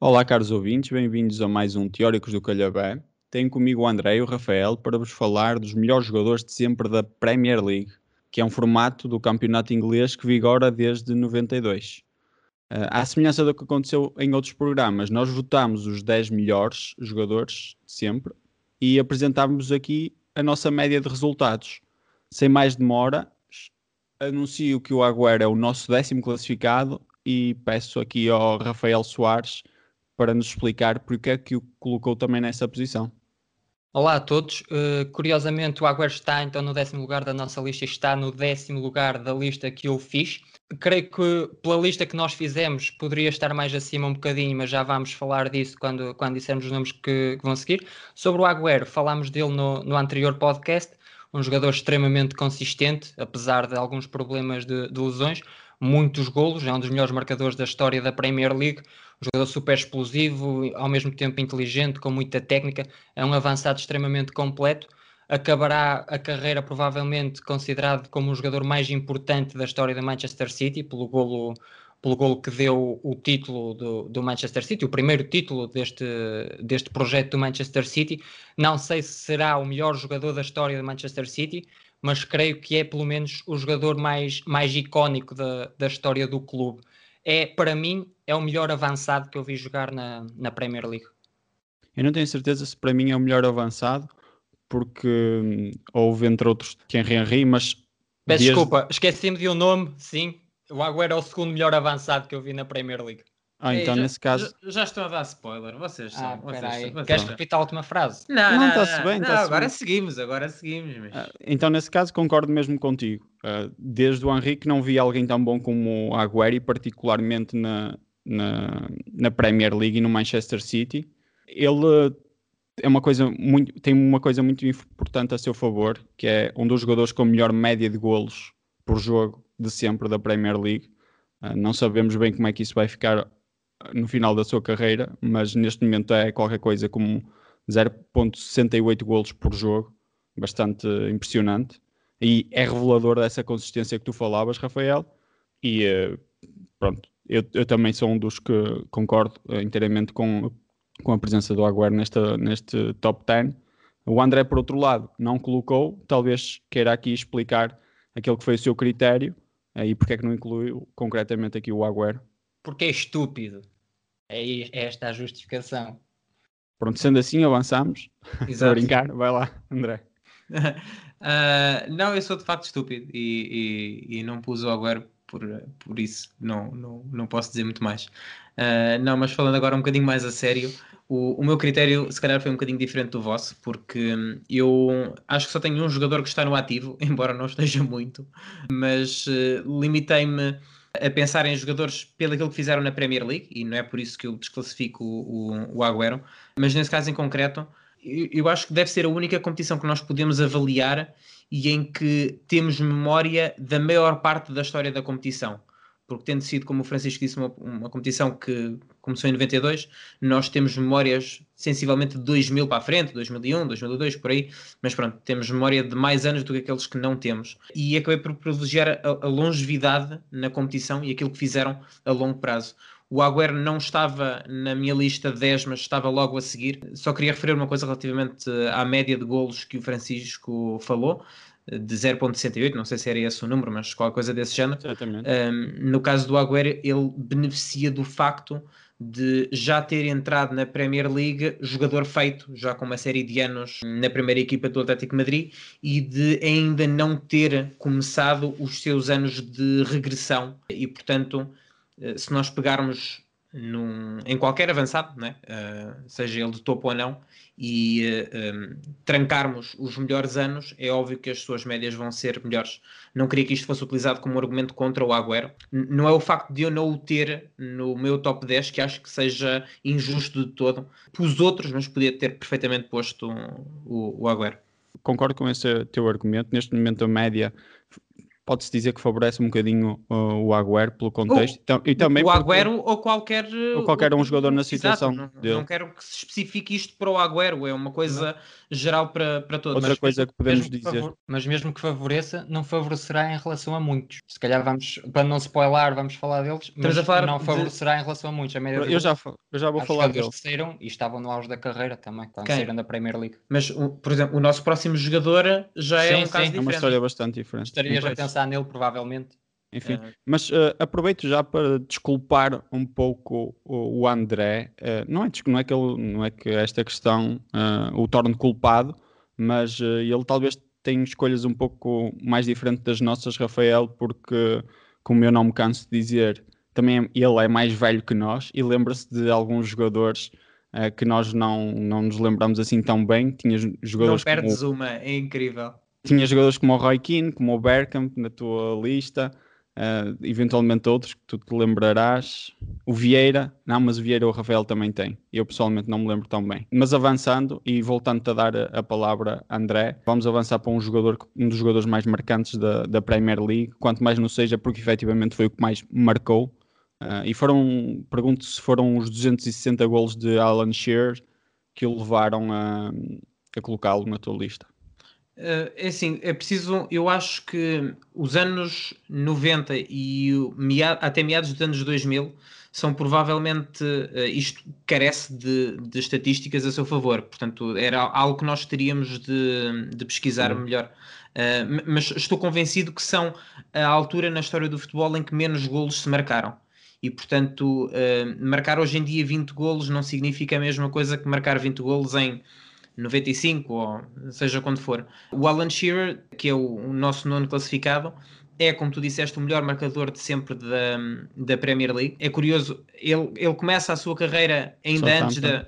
Olá, caros ouvintes, bem-vindos a mais um Teóricos do Calhabé. Tenho comigo o André e o Rafael para vos falar dos melhores jogadores de sempre da Premier League, que é um formato do campeonato inglês que vigora desde 92. Uh, à semelhança do que aconteceu em outros programas, nós votámos os 10 melhores jogadores de sempre e apresentámos aqui a nossa média de resultados. Sem mais demora, anuncio que o Agüero é o nosso décimo classificado e peço aqui ao Rafael Soares para nos explicar porque é que o colocou também nessa posição. Olá a todos. Uh, curiosamente, o Agüero está então no décimo lugar da nossa lista, está no décimo lugar da lista que eu fiz. Creio que pela lista que nós fizemos poderia estar mais acima um bocadinho, mas já vamos falar disso quando, quando dissermos os nomes que, que vão seguir. Sobre o Agüero, falámos dele no, no anterior podcast, um jogador extremamente consistente, apesar de alguns problemas de, de lesões, muitos golos, é um dos melhores marcadores da história da Premier League, um jogador super explosivo, ao mesmo tempo inteligente, com muita técnica, é um avançado extremamente completo. Acabará a carreira provavelmente considerado como o jogador mais importante da história da Manchester City, pelo golo, pelo golo que deu o título do, do Manchester City, o primeiro título deste, deste projeto do Manchester City. Não sei se será o melhor jogador da história do Manchester City, mas creio que é pelo menos o jogador mais, mais icónico da, da história do clube. É, para mim, é o melhor avançado que eu vi jogar na, na Premier League. Eu não tenho certeza se para mim é o melhor avançado, porque hum, houve entre outros Thierry Henry, mas. Peço desde... desculpa, esqueci-me de um nome, sim. O Agüero é o segundo melhor avançado que eu vi na Premier League. Ah, então já, nesse caso. Já, já, estão a dar spoiler, vocês são. Ah, vocês, vocês Queres repetir a última frase? Não, não, está-se bem. Não, agora bem. seguimos, agora seguimos. Mas... Ah, então, nesse caso, concordo mesmo contigo. Uh, desde o Henrique não vi alguém tão bom como o Agüero, particularmente na, na, na Premier League e no Manchester City. Ele é uma coisa muito, tem uma coisa muito importante a seu favor, que é um dos jogadores com a melhor média de golos por jogo de sempre da Premier League. Uh, não sabemos bem como é que isso vai ficar no final da sua carreira, mas neste momento é qualquer coisa como 0.68 golos por jogo, bastante impressionante. E é revelador dessa consistência que tu falavas, Rafael. E uh, pronto, eu, eu, também sou um dos que concordo uh, inteiramente com, com a presença do Agüero neste, neste top 10. O André, por outro lado, não colocou, talvez queira aqui explicar aquele que foi o seu critério uh, e porque é que não incluiu concretamente aqui o Agüero porque é estúpido. É, é esta a justificação. Pronto, sendo assim, avançamos. Estou a brincar, vai lá, André. uh, não, eu sou de facto estúpido e, e, e não pus o Agüero por, por isso, não, não, não posso dizer muito mais. Uh, não, mas falando agora um bocadinho mais a sério, o, o, meu critério se calhar foi um bocadinho diferente do vosso, porque eu acho que só tenho um jogador que está no ativo, embora não esteja muito, mas uh, limitei-me a pensar em jogadores pelo aquilo que fizeram na Premier League, e não é por isso que eu desclassifico o, o, Agüero, mas nesse caso em concreto, eu, eu acho que deve ser a única competição que nós podemos avaliar e em que temos memória da maior parte da história da competição porque tendo sido, como o Francisco disse, uma, uma, competição que começou em 92, nós temos memórias sensivelmente de 2000 para a frente, 2001, 2002, por aí, mas pronto, temos memória de mais anos do que aqueles que não temos. E acabei por privilegiar a, a longevidade na competição e aquilo que fizeram a longo prazo. O Agüero não estava na minha lista de 10, mas estava logo a seguir. Só queria referir uma coisa relativamente à média de golos que o Francisco falou de 0.68, não sei se era esse o número, mas qualquer coisa desse género. Um, no caso do Agüero, ele beneficia do facto de já ter entrado na Premier League jogador feito, já com uma série de anos na primeira equipa do Atlético Madrid e de ainda não ter começado os seus anos de regressão e portanto eh, se nós pegarmos num, em qualquer avançado, né? Uh, seja ele de topo ou não, e uh, eh, um, trancarmos os melhores anos, é óbvio que as suas médias vão ser melhores. Não queria que isto fosse utilizado como argumento contra o Agüero. N não é o facto de eu não o ter no meu top 10 que acho que seja injusto de todo. Pus outros, mas podia ter perfeitamente posto o, o Agüero. Concordo com esse teu argumento. Neste momento, a média pode-se dizer que favorece um bocadinho uh, o Agüero pelo contexto. Então, e também o Agüero ou qualquer, ou qualquer um jogador na situação Exato, não, não, quero que se especifique isto para o Agüero, é uma coisa não. geral para, para todos. Outra mas coisa que podemos dizer. favor, mas mesmo que favoreça, não favorecerá em relação a muitos. Se calhar vamos, para não spoiler, vamos falar deles, mas não favorecerá de... em relação a muitos. A eu, já, eu já vou falar deles. que saíram e estavam no auge da carreira também, quando saíram da Premier League. Mas, por exemplo, o nosso próximo jogador já é sim, é um sim. caso diferente. É uma história bastante diferente. Estarias a pensar nele, provavelmente. Enfim, uh, mas uh, aproveito já para desculpar um pouco o, o André. Uh, não, é, não, é que ele, não é que esta questão o torne culpado, mas ele talvez tenha escolhas um pouco mais diferentes das nossas, Rafael, porque, como eu não me canso de dizer, também ele é mais velho que nós e lembra-se de alguns jogadores que nós não, não nos lembramos assim tão bem. Tinha jogadores não perdes como... uma, é incrível. Tinha jogadores como o Roy Keane, como o Bergkamp na tua lista uh, eventualmente outros que tu te lembrarás. O Vieira, não, mas o Vieira o Rafael também tem. Eu pessoalmente não me lembro tão bem. Mas avançando e voltando a dar a, palavra André, vamos avançar para um jogador, um dos jogadores mais marcantes da, da Premier League, quanto mais não seja, porque efetivamente foi o que mais marcou. Uh, e foram, pergunto se foram os 260 golos de Alan Shearer que o levaram a, a colocá-lo na tua lista. Uh, é assim, é preciso. Eu acho que os anos 90 e meado, até meados dos anos 2000 são provavelmente. Uh, isto carece de, de, estatísticas a seu favor, portanto, era algo que nós teríamos de, de pesquisar uhum. melhor. Uh, mas estou convencido que são a altura na história do futebol em que menos golos se marcaram. E, portanto, marcar hoje em dia 20 golos não significa a mesma coisa que marcar 20 golos em 95 ou seja quando for. O Alan Shearer, que é o, nosso nono classificado, é, como tu disseste, o melhor marcador de sempre da, da Premier League. É curioso, ele, ele começa a sua carreira ainda antes da.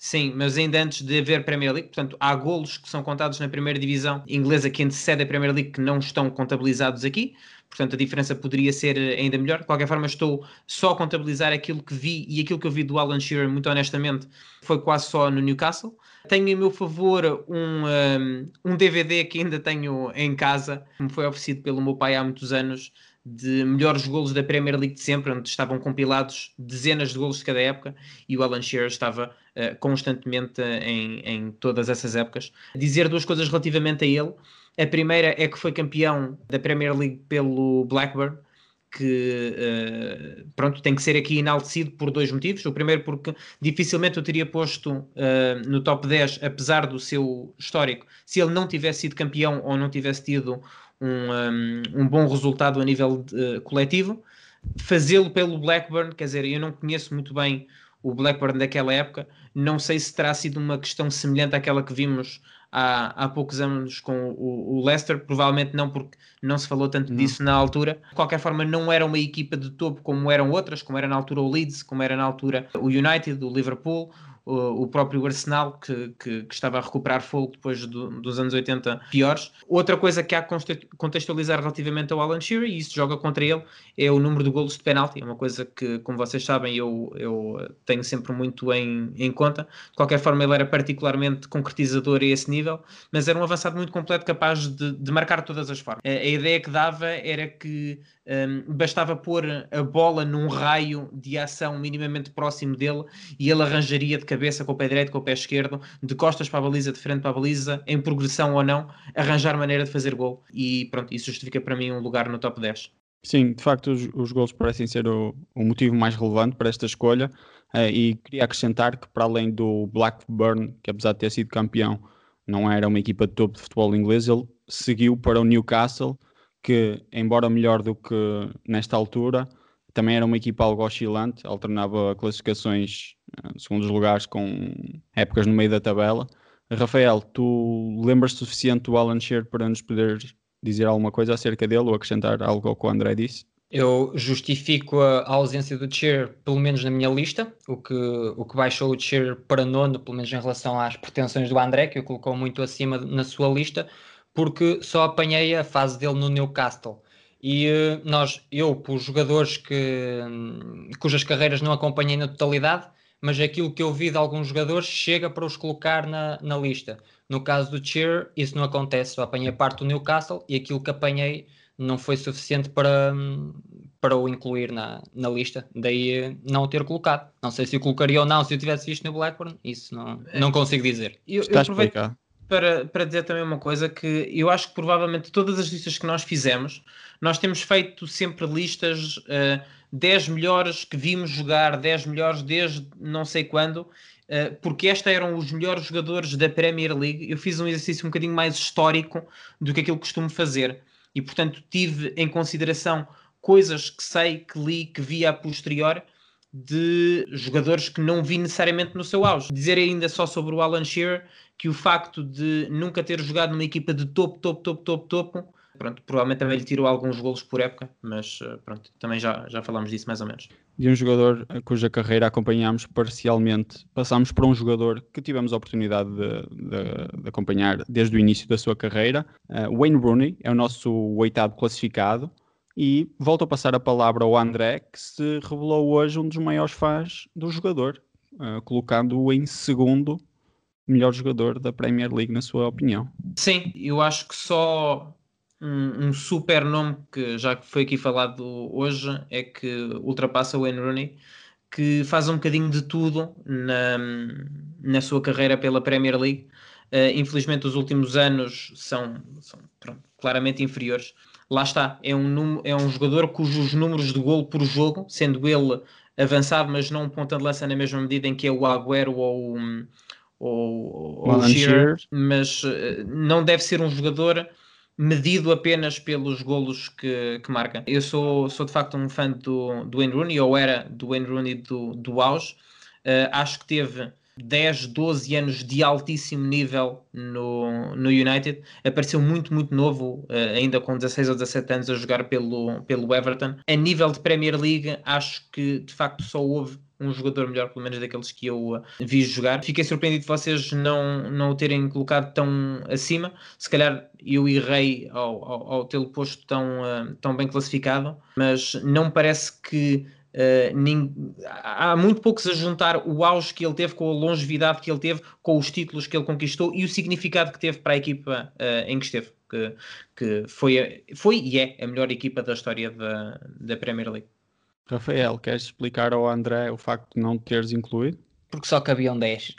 Sim, mas ainda antes de haver Premier League, portanto, há golos que são contados na primeira divisão inglesa que antecede a Premier League que não estão contabilizados aqui portanto a diferença poderia ser eh, ainda melhor. De qualquer forma, estou só a contabilizar aquilo que vi e aquilo que eu vi do Alan Shearer, muito honestamente, foi quase só no Newcastle. Tenho em meu favor um, um, um DVD que ainda tenho em casa, que me foi oferecido pelo meu pai há muitos anos, de melhores golos da Premier League de sempre, onde estavam compilados dezenas de golos de cada época e o Alan Shearer estava uh, constantemente em, em todas essas épocas. Dizer duas coisas relativamente a ele. A primeira é que foi campeão da Premier League pelo Blackburn, que uh, pronto, tem que ser aqui enaltecido por dois motivos. O primeiro porque dificilmente eu teria posto uh, no top 10, apesar do seu histórico, se ele não tivesse sido campeão ou não tivesse tido um, um, um bom resultado a nível uh, coletivo. Fazê-lo pelo Blackburn, quer dizer, eu não conheço muito bem o Blackburn daquela época, não sei se terá sido uma questão semelhante àquela que vimos há, há poucos anos com o, o, Leicester, provavelmente não porque não se falou tanto não. disso na altura. De qualquer forma, não era uma equipa de topo como eram outras, como era na altura o Leeds, como era na altura o United, o Liverpool, o, próprio Arsenal, que, que, que, estava a recuperar fogo depois do, dos anos 80 piores. Outra coisa que há que contextualizar relativamente ao Alan Shearer, e isso joga contra ele, é o número de golos de penalti. É uma coisa que, como vocês sabem, eu, eu tenho sempre muito em, em conta. De qualquer forma, ele era particularmente concretizador a esse nível, mas era um avançado muito completo, capaz de, de marcar todas as formas. A, a ideia que dava era que um, bastava pôr a bola num raio de ação minimamente próximo dele e ele arranjaria de cabeça com o pé direito, com o pé esquerdo, de costas para a baliza, de frente para a baliza, em progressão ou não, arranjar maneira de fazer gol. E pronto, isso justifica para mim um lugar no top 10. Sim, de facto os, os gols parecem ser o, o, motivo mais relevante para esta escolha uh, e queria acrescentar que para além do Blackburn, que apesar de ter sido campeão, não era uma equipa de topo de futebol inglês, ele seguiu para o Newcastle que, embora melhor do que nesta altura, também era uma equipa algo oscilante, alternava classificações uh, segundos lugares com épocas no meio da tabela. Rafael, tu lembras suficiente do Alan Shearer para nos poder dizer alguma coisa acerca dele ou acrescentar algo ao que o André disse? Eu justifico a, ausência do Cheer, pelo menos na minha lista, o que, o que baixou o Cheer para nono, pelo menos em relação às pretensões do André, que o colocou muito acima na sua lista, porque só apanhei a fase dele no Newcastle. E eh, nós, eu, por jogadores que, cujas carreiras não acompanhei na totalidade, mas aquilo que eu vi de alguns jogadores chega para os colocar na, na lista. No caso do Cheer, isso não acontece. Só apanhei parte do Newcastle e aquilo que apanhei não foi suficiente para, para o incluir na, na lista, daí não o ter colocado. Não sei se o colocaria ou não se eu tivesse visto no Blackburn, isso não, não consigo dizer. Eu, Está eu aproveito para, para dizer também uma coisa que eu acho que provavelmente todas as listas que nós fizemos, nós temos feito sempre listas uh, 10 melhores que vimos jogar, 10 melhores desde não sei quando, uh, porque estes eram os melhores jogadores da Premier League. Eu fiz um exercício um bocadinho mais histórico do que aquilo que costumo fazer e, portanto, tive em consideração coisas que sei, que li, que vi a posterior de jogadores que não vi necessariamente no seu auge. Dizer ainda só sobre o Alan Shearer que o facto de nunca ter jogado numa equipa de topo, topo, topo, topo, topo, pronto, provavelmente também lhe tirou alguns golos por época, mas eh, pronto, também já, já falámos disso mais ou menos. De um jogador cuja carreira acompanhámos parcialmente, passámos por um jogador que tivemos a oportunidade de, de, de acompanhar desde o início da sua carreira. Uh, Wayne Rooney é o nosso oitavo classificado. E volto a passar a palavra ao André, que se revelou hoje um dos maiores fãs do jogador, uh, colocando-o em segundo melhor jogador da Premier League, na sua opinião. Sim, eu acho que só um, um super nome que já foi aqui falado hoje é que ultrapassa o Wayne Rooney, que faz um bocadinho de tudo na, na sua carreira pela Premier League. Uh, infelizmente, os últimos anos são, são pronto, claramente inferiores. Lá está, é um, é um jogador cujos números de gol por jogo, sendo ele avançado, mas não um ponta de lança na mesma medida em que é o Agüero ou, ou, ou o Shearer, mas uh, não deve ser um jogador medido apenas pelos golos que, que marca. Eu sou, sou de facto um fã do, do Wayne Rooney, ou era do Wayne Rooney do, do auge. Uh, acho que teve 10, 12 anos de altíssimo nível no, no United. Apareceu muito, muito novo, uh, ainda com 16 ou 17 anos, a jogar pelo, pelo Everton. A nível de Premier League, acho que de facto só houve um jogador melhor, pelo menos daqueles que eu uh, vi jogar. Fiquei surpreendido de vocês não, não o terem colocado tão acima. Se calhar eu errei ao, ao, ao tê-lo posto tão, uh, tão bem classificado, mas não parece que Uh, há muito poucos a juntar o auge que ele teve com a longevidade que ele teve, com os títulos que ele conquistou e o significado que teve para a equipa uh, em que esteve, que, que foi, foi e é a melhor equipa da história da, da Premier League. Rafael, queres explicar ao André o facto de não teres incluído? Porque só cabiam 10.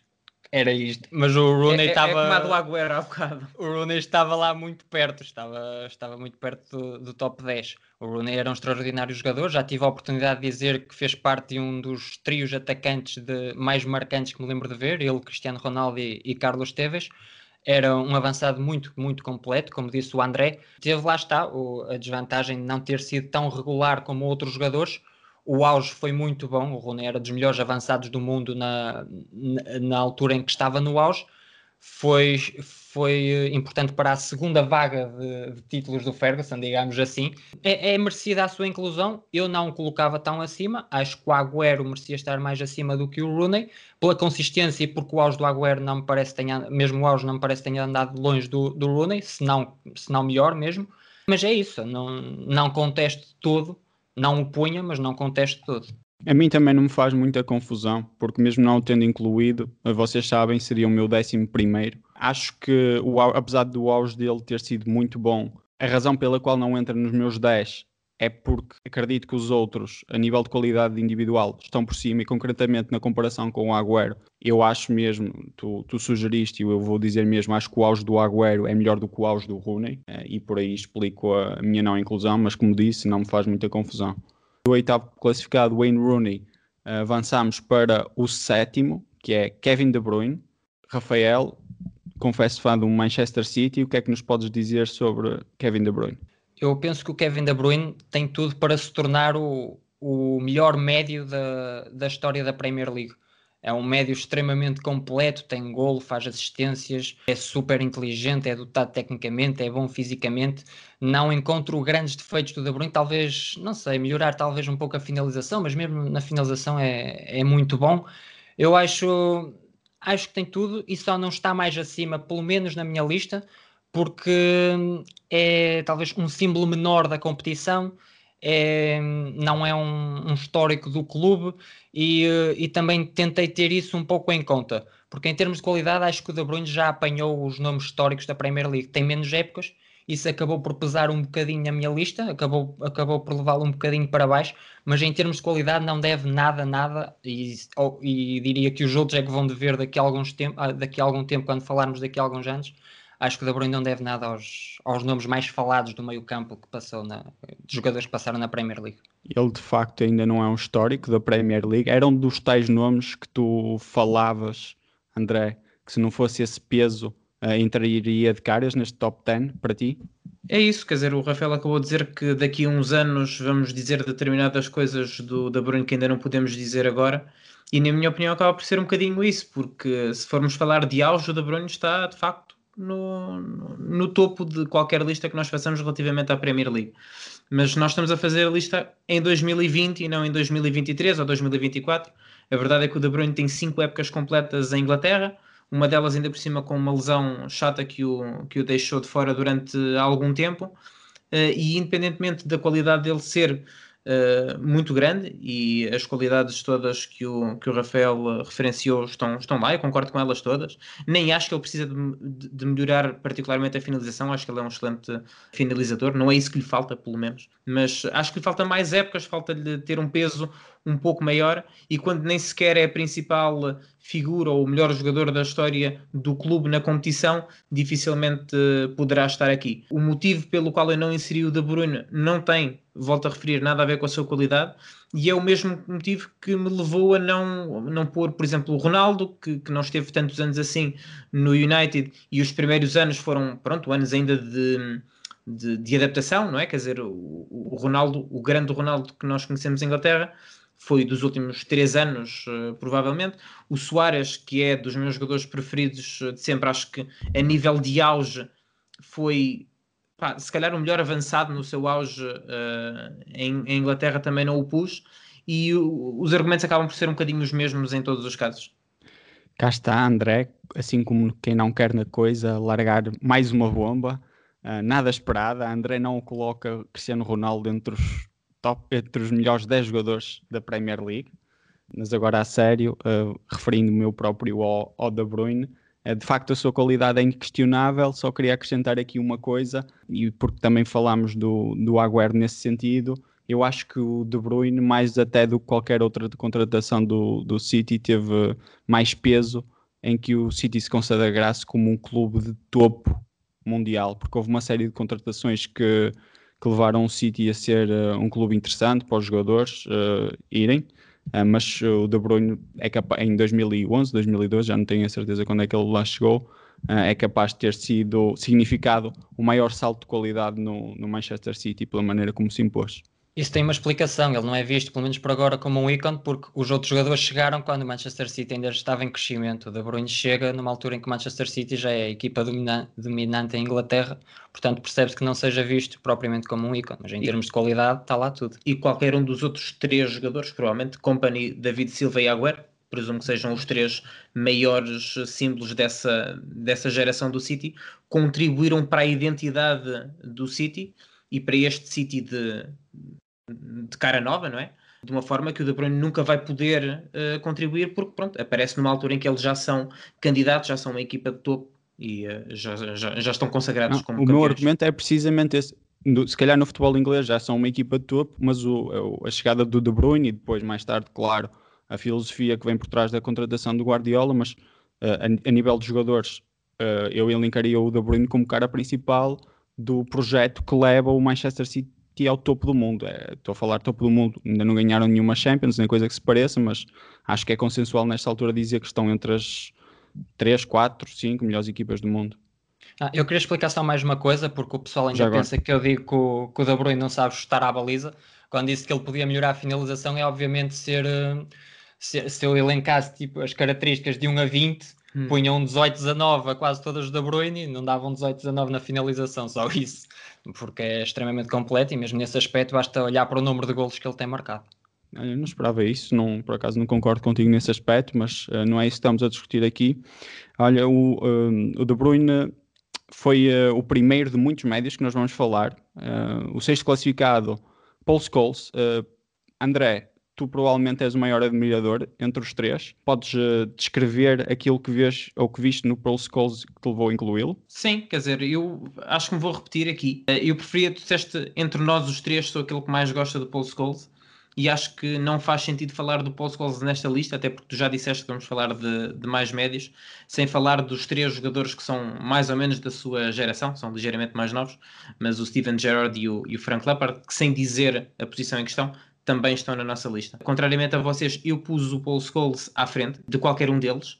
Era isto. Mas o Rooney estava. É, é, é como a do Agüero há bocado. O Rooney estava lá muito perto, estava, estava muito perto do, do, top 10. O Rooney era um extraordinário jogador. Já tive a oportunidade de dizer que fez parte de um dos trios atacantes de, mais marcantes que me lembro de ver. Ele, Cristiano Ronaldo e, e Carlos Teves era um avançado muito, muito completo, como disse o André. Teve lá está o, a desvantagem de não ter sido tão regular como outros jogadores, o auge foi muito bom. O Rooney era dos melhores avançados do mundo na, na, altura em que estava no auge. Foi, foi eh, importante para a segunda vaga de, de títulos do Ferguson, digamos assim. É, é, merecida a sua inclusão. Eu não o colocava tão acima. Acho que o Agüero merecia estar mais acima do que o Rooney, pela consistência e porque o auge do Agüero não me parece tenha, mesmo o auge não me parece tenha andado longe do, do Rooney, se não, se não melhor mesmo. Mas é isso, não, não contesto todo não o punha, mas não contesto todo. A mim também não me faz muita confusão, porque mesmo não o tendo incluído, vocês sabem, seria o meu décimo primeiro. Acho que, o, apesar do auge dele ter sido muito bom, a razão pela qual não entra nos meus 10 é porque acredito que os outros, a nível de qualidade individual, estão por cima e concretamente na comparação com o Agüero, eu acho mesmo, tu, tu sugeriste e eu vou dizer mesmo, acho que o auge do Agüero é melhor do que o auge do Rooney eh, e por aí explico a minha não inclusão, mas como disse, não me faz muita confusão. Do oitavo classificado, Wayne Rooney, avançamos para o sétimo, que é Kevin De Bruyne. Rafael, confesso fã do Manchester City, o que é que nos podes dizer sobre Kevin De Bruyne? Eu penso que o Kevin De Bruyne tem tudo para se tornar o, o melhor médio da, da história da Premier League. É um médio extremamente completo, tem golo, faz assistências, é super inteligente, é dotado tecnicamente, é bom fisicamente. Não encontro grandes defeitos do De Bruyne, talvez, não sei, melhorar talvez um pouco a finalização, mas mesmo na finalização é, é muito bom. Eu acho, acho que tem tudo e só não está mais acima, pelo menos na minha lista, porque é talvez um símbolo menor da competição, é, não é um, um, histórico do clube e, e, também tentei ter isso um pouco em conta, porque em termos de qualidade acho que o De Bruyne já apanhou os nomes históricos da Premier League, tem menos épocas isso acabou por pesar um bocadinho na minha lista, acabou, acabou por levá-lo um bocadinho para baixo, mas em termos de qualidade não deve nada, nada, e, ou, e diria que os outros é que vão dever daqui a, alguns tempo, ah, daqui a algum tempo, quando falarmos daqui a alguns anos, acho que o De Bruyne não deve nada aos, aos nomes mais falados do meio campo que passou, na, de jogadores que passaram na Premier League. Ele de facto ainda não é um histórico da Premier League, era um dos tais nomes que tu falavas, André, que se não fosse esse peso uh, entraria de caras neste top 10 para ti? É isso, quer dizer, o Rafael acabou de dizer que daqui a uns anos vamos dizer determinadas coisas do Da Bruyne que ainda não podemos dizer agora, e na minha opinião acaba por ser um bocadinho isso, porque se formos falar de auge, o Da Bruyne está de facto no, no, topo de qualquer lista que nós façamos relativamente à Premier League. Mas nós estamos a fazer a lista em 2020 e não em 2023 ou 2024. A verdade é que o De Bruyne tem cinco épocas completas em Inglaterra, uma delas ainda por cima com uma lesão chata que o, que o deixou de fora durante algum tempo, uh, e independentemente da qualidade dele ser uh, muito grande, e as qualidades todas que o, que o Rafael referenciou estão, estão lá, eu concordo com elas todas, nem acho que ele precisa de, de melhorar particularmente a finalização, acho que ele é um excelente finalizador, não é isso que lhe falta, pelo menos, mas acho que lhe falta mais épocas, falta-lhe ter um peso um pouco maior e quando nem sequer é a principal figura ou o melhor jogador da história do clube na competição, dificilmente eh, poderá estar aqui. O motivo pelo qual eu não inseri o De Bruyne não tem, volto a referir, nada a ver com a sua qualidade e é o mesmo motivo que me levou a não, não pôr, por exemplo, o Ronaldo, que, que não esteve tantos anos assim no United e os primeiros anos foram, pronto, anos ainda de de, de, adaptação, não é? Quer dizer, o, o, Ronaldo, o grande Ronaldo que nós conhecemos em Inglaterra, foi dos últimos três anos, uh, provavelmente. O Soares, que é dos meus jogadores preferidos uh, de sempre, acho que a nível de auge foi pá, se calhar o melhor avançado no seu auge uh, em, em, Inglaterra também não o pus. E o, os argumentos acabam por ser um bocadinho os mesmos em todos os casos. Cá está André, assim como quem não quer na coisa, largar mais uma bomba. nada esperada. André não coloca Cristiano Ronaldo entre os top entre os melhores 10 jogadores da Premier League. Mas agora a sério, uh, referindo o meu próprio ao, ao De Bruyne, uh, de facto a sua qualidade é inquestionável, só queria acrescentar aqui uma coisa, e porque também falámos do, do Agüero nesse sentido, eu acho que o De Bruyne, mais até do que qualquer outra contratação do, do City, teve mais peso em que o City se consagrasse como um clube de topo mundial, porque houve uma série de contratações que que levaram o City a ser uh, um clube interessante para os jogadores uh, irem. Uh, mas o De Bruyne é capaz, em 2011, 2012, já não tenho a certeza quando é que ele lá chegou, é capaz de ter sido significado o maior salto de qualidade no, no Manchester City pela maneira como se impôs. Isso tem uma explicação, ele não é visto, pelo menos por agora, como um ícone, porque os outros jogadores chegaram quando o Manchester City ainda estava em crescimento. O De Bruyne chega numa altura em que o Manchester City já é a equipa domina dominante em Inglaterra, portanto percebe-se que não seja visto propriamente como um ícone, mas em e, termos de qualidade está lá tudo. E qualquer um dos outros três jogadores, provavelmente, Company, David Silva e Agüero, presumo que sejam os três maiores símbolos dessa, dessa geração do City, contribuíram para a identidade do City e para este City de de cara nova, não é? De uma forma que o De Bruyne nunca vai poder uh, contribuir, porque pronto, aparece numa altura em que eles já são candidatos, já são uma equipa de topo e uh, já, já, já estão consagrados não, como O campeões. meu argumento é precisamente esse. se calhar no futebol inglês já são uma equipa de topo, mas o, a chegada do De Bruyne e depois, mais tarde, claro, a filosofia que vem por trás da contratação do Guardiola, mas uh, a, a, nível de jogadores, eu elencaria o De Bruyne como cara principal do projeto que leva o Manchester City City é o topo do mundo. É, estou a falar topo do mundo. Ainda não ganharam nenhuma Champions, nem coisa que se pareça, mas acho que é consensual nesta altura dizer que estão entre as 3, 4, 5 melhores equipas do mundo. Ah, eu queria explicar só mais uma coisa, porque o pessoal ainda pensa que eu digo que o, que o De Bruyne não sabe chutar à baliza. Quando disse que ele podia melhorar a finalização, é obviamente ser. Eh, se, se eu elencasse tipo, as características de 1 a 20, hum. punham um 18, 19 a quase todas De Bruyne e não davam um 18, 19 na finalização, só isso porque é extremamente completo e mesmo nesse aspecto basta olhar para o número de golos que ele tem marcado. Eu não esperava isso, não, por acaso não concordo contigo nesse aspecto, mas uh, não é isso que estamos a discutir aqui. Olha, o, uh, o De Bruyne foi uh, o primeiro de muitos médios que nós vamos falar. o sexto classificado, Paul Scholes. André, tu provavelmente és o maior admirador entre os três. Podes uh, descrever aquilo que vês ou que viste no Pro Skulls que te levou a incluí-lo? Sim, quer dizer, eu acho que me vou repetir aqui. Uh, eu preferia, tu disseste, entre nós os três, sou aquele que mais gosta do Paul Scholes e acho que não faz sentido falar do Paul Scholes nesta lista, até porque tu já disseste que vamos falar de, de, mais médios, sem falar dos três jogadores que são mais ou menos da sua geração, são ligeiramente mais novos, mas o Steven Gerrard e o, e o Frank Lampard, que sem dizer a posição em questão, também estão na nossa lista. Contrariamente a vocês, eu pus o Paul Scholes à frente de qualquer um deles,